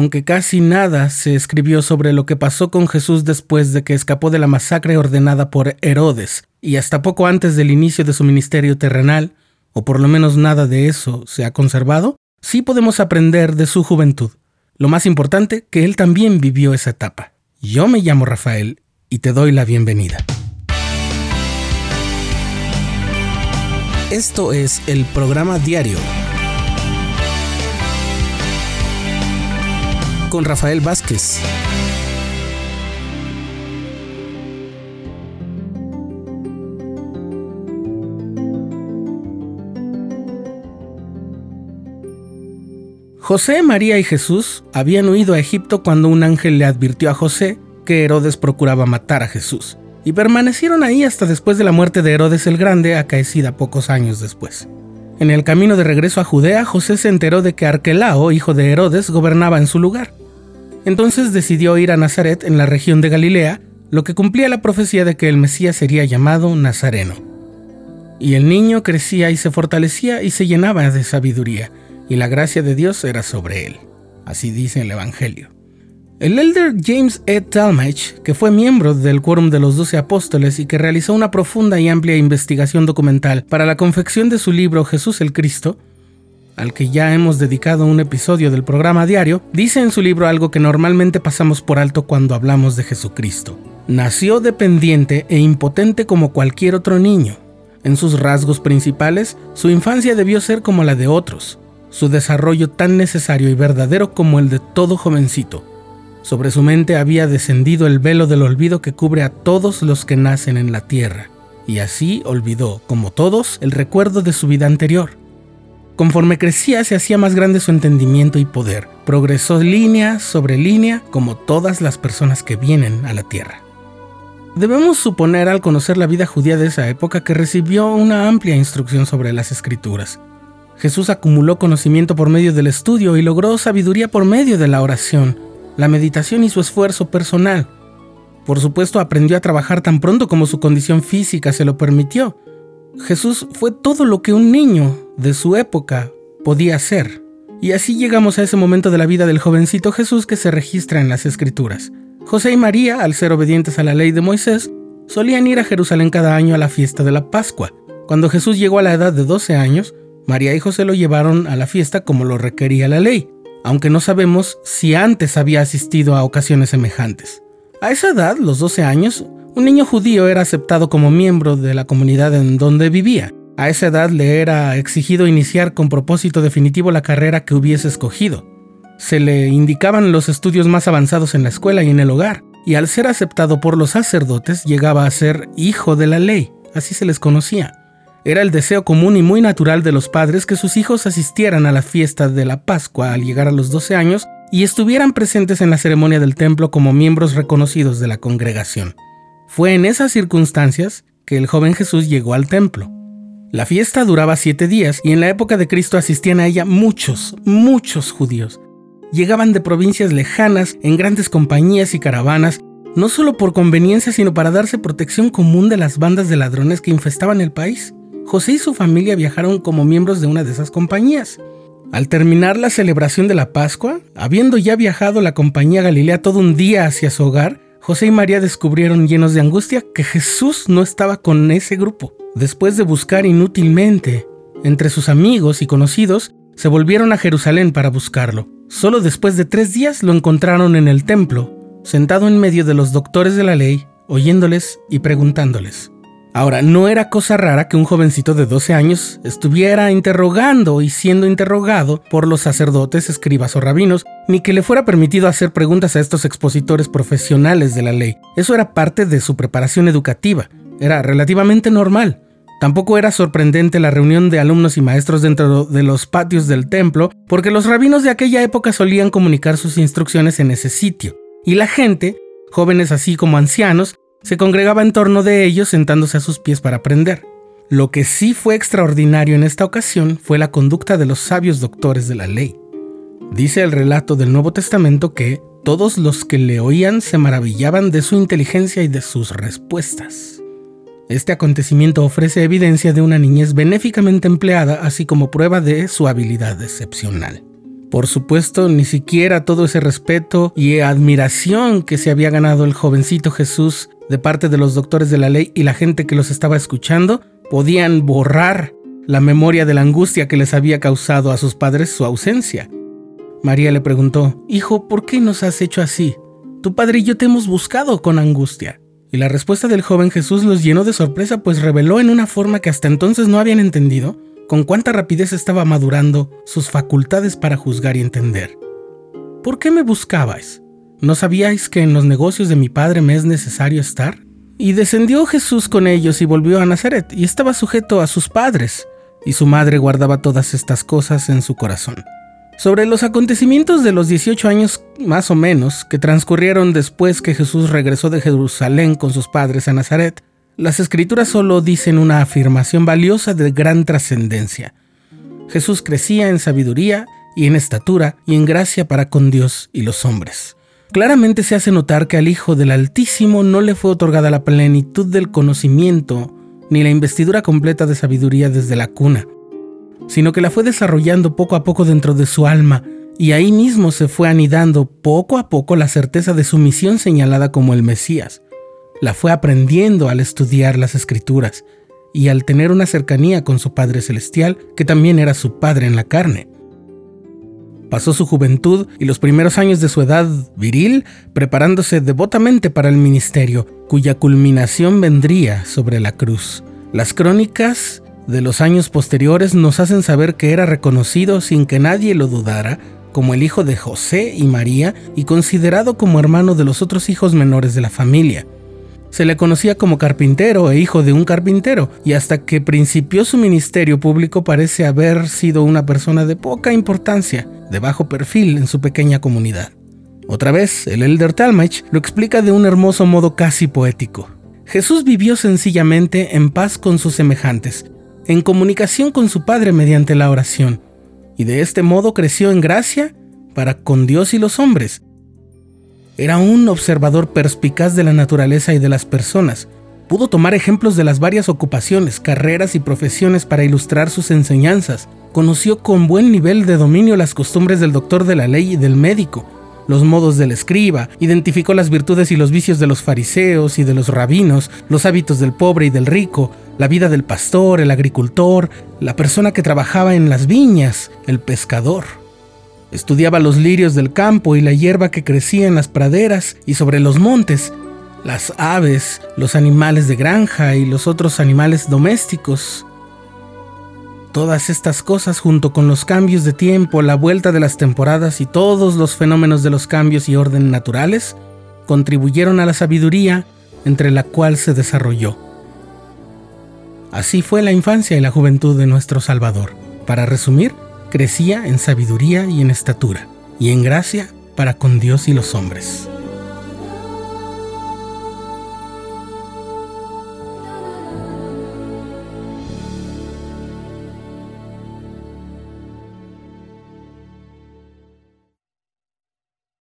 aunque casi nada se escribió sobre lo que pasó con Jesús después de que escapó de la masacre ordenada por Herodes, y hasta poco antes del inicio de su ministerio terrenal, o por lo menos nada de eso se ha conservado, sí podemos aprender de su juventud. Lo más importante, que él también vivió esa etapa. Yo me llamo Rafael y te doy la bienvenida. Esto es el programa diario con Rafael Vázquez. José, María y Jesús habían huido a Egipto cuando un ángel le advirtió a José que Herodes procuraba matar a Jesús, y permanecieron ahí hasta después de la muerte de Herodes el Grande, acaecida pocos años después. En el camino de regreso a Judea, José se enteró de que Arquelao, hijo de Herodes, gobernaba en su lugar. Entonces decidió ir a Nazaret en la región de Galilea, lo que cumplía la profecía de que el Mesías sería llamado Nazareno. Y el niño crecía y se fortalecía y se llenaba de sabiduría, y la gracia de Dios era sobre él. Así dice el Evangelio. El elder James E. Talmage, que fue miembro del Quórum de los Doce Apóstoles y que realizó una profunda y amplia investigación documental para la confección de su libro Jesús el Cristo, al que ya hemos dedicado un episodio del programa diario, dice en su libro algo que normalmente pasamos por alto cuando hablamos de Jesucristo. Nació dependiente e impotente como cualquier otro niño. En sus rasgos principales, su infancia debió ser como la de otros, su desarrollo tan necesario y verdadero como el de todo jovencito. Sobre su mente había descendido el velo del olvido que cubre a todos los que nacen en la tierra, y así olvidó, como todos, el recuerdo de su vida anterior. Conforme crecía se hacía más grande su entendimiento y poder. Progresó línea sobre línea como todas las personas que vienen a la tierra. Debemos suponer al conocer la vida judía de esa época que recibió una amplia instrucción sobre las escrituras. Jesús acumuló conocimiento por medio del estudio y logró sabiduría por medio de la oración, la meditación y su esfuerzo personal. Por supuesto, aprendió a trabajar tan pronto como su condición física se lo permitió. Jesús fue todo lo que un niño de su época podía ser. Y así llegamos a ese momento de la vida del jovencito Jesús que se registra en las Escrituras. José y María, al ser obedientes a la ley de Moisés, solían ir a Jerusalén cada año a la fiesta de la Pascua. Cuando Jesús llegó a la edad de 12 años, María y José lo llevaron a la fiesta como lo requería la ley, aunque no sabemos si antes había asistido a ocasiones semejantes. A esa edad, los 12 años, un niño judío era aceptado como miembro de la comunidad en donde vivía. A esa edad le era exigido iniciar con propósito definitivo la carrera que hubiese escogido. Se le indicaban los estudios más avanzados en la escuela y en el hogar, y al ser aceptado por los sacerdotes llegaba a ser hijo de la ley, así se les conocía. Era el deseo común y muy natural de los padres que sus hijos asistieran a la fiesta de la Pascua al llegar a los 12 años y estuvieran presentes en la ceremonia del templo como miembros reconocidos de la congregación. Fue en esas circunstancias que el joven Jesús llegó al templo. La fiesta duraba siete días y en la época de Cristo asistían a ella muchos, muchos judíos. Llegaban de provincias lejanas en grandes compañías y caravanas, no solo por conveniencia, sino para darse protección común de las bandas de ladrones que infestaban el país. José y su familia viajaron como miembros de una de esas compañías. Al terminar la celebración de la Pascua, habiendo ya viajado la compañía Galilea todo un día hacia su hogar, José y María descubrieron llenos de angustia que Jesús no estaba con ese grupo. Después de buscar inútilmente entre sus amigos y conocidos, se volvieron a Jerusalén para buscarlo. Solo después de tres días lo encontraron en el templo, sentado en medio de los doctores de la ley, oyéndoles y preguntándoles. Ahora, no era cosa rara que un jovencito de 12 años estuviera interrogando y siendo interrogado por los sacerdotes, escribas o rabinos, ni que le fuera permitido hacer preguntas a estos expositores profesionales de la ley. Eso era parte de su preparación educativa, era relativamente normal. Tampoco era sorprendente la reunión de alumnos y maestros dentro de los patios del templo, porque los rabinos de aquella época solían comunicar sus instrucciones en ese sitio, y la gente, jóvenes así como ancianos, se congregaba en torno de ellos sentándose a sus pies para aprender. Lo que sí fue extraordinario en esta ocasión fue la conducta de los sabios doctores de la ley. Dice el relato del Nuevo Testamento que todos los que le oían se maravillaban de su inteligencia y de sus respuestas. Este acontecimiento ofrece evidencia de una niñez benéficamente empleada, así como prueba de su habilidad excepcional. Por supuesto, ni siquiera todo ese respeto y admiración que se había ganado el jovencito Jesús de parte de los doctores de la ley y la gente que los estaba escuchando podían borrar la memoria de la angustia que les había causado a sus padres su ausencia. María le preguntó, Hijo, ¿por qué nos has hecho así? Tu padre y yo te hemos buscado con angustia. Y la respuesta del joven Jesús los llenó de sorpresa, pues reveló en una forma que hasta entonces no habían entendido con cuánta rapidez estaba madurando sus facultades para juzgar y entender. ¿Por qué me buscabais? ¿No sabíais que en los negocios de mi padre me es necesario estar? Y descendió Jesús con ellos y volvió a Nazaret, y estaba sujeto a sus padres, y su madre guardaba todas estas cosas en su corazón. Sobre los acontecimientos de los 18 años más o menos que transcurrieron después que Jesús regresó de Jerusalén con sus padres a Nazaret, las escrituras solo dicen una afirmación valiosa de gran trascendencia. Jesús crecía en sabiduría y en estatura y en gracia para con Dios y los hombres. Claramente se hace notar que al Hijo del Altísimo no le fue otorgada la plenitud del conocimiento ni la investidura completa de sabiduría desde la cuna, sino que la fue desarrollando poco a poco dentro de su alma, y ahí mismo se fue anidando poco a poco la certeza de su misión señalada como el Mesías la fue aprendiendo al estudiar las escrituras y al tener una cercanía con su Padre Celestial, que también era su Padre en la carne. Pasó su juventud y los primeros años de su edad viril preparándose devotamente para el ministerio, cuya culminación vendría sobre la cruz. Las crónicas de los años posteriores nos hacen saber que era reconocido sin que nadie lo dudara como el hijo de José y María y considerado como hermano de los otros hijos menores de la familia. Se le conocía como carpintero e hijo de un carpintero, y hasta que principió su ministerio público parece haber sido una persona de poca importancia, de bajo perfil en su pequeña comunidad. Otra vez, el Elder Talmage lo explica de un hermoso modo casi poético. Jesús vivió sencillamente en paz con sus semejantes, en comunicación con su Padre mediante la oración, y de este modo creció en gracia para con Dios y los hombres, era un observador perspicaz de la naturaleza y de las personas. Pudo tomar ejemplos de las varias ocupaciones, carreras y profesiones para ilustrar sus enseñanzas. Conoció con buen nivel de dominio las costumbres del doctor de la ley y del médico, los modos del escriba, identificó las virtudes y los vicios de los fariseos y de los rabinos, los hábitos del pobre y del rico, la vida del pastor, el agricultor, la persona que trabajaba en las viñas, el pescador. Estudiaba los lirios del campo y la hierba que crecía en las praderas y sobre los montes, las aves, los animales de granja y los otros animales domésticos. Todas estas cosas junto con los cambios de tiempo, la vuelta de las temporadas y todos los fenómenos de los cambios y orden naturales contribuyeron a la sabiduría entre la cual se desarrolló. Así fue la infancia y la juventud de nuestro Salvador. Para resumir, crecía en sabiduría y en estatura, y en gracia para con Dios y los hombres.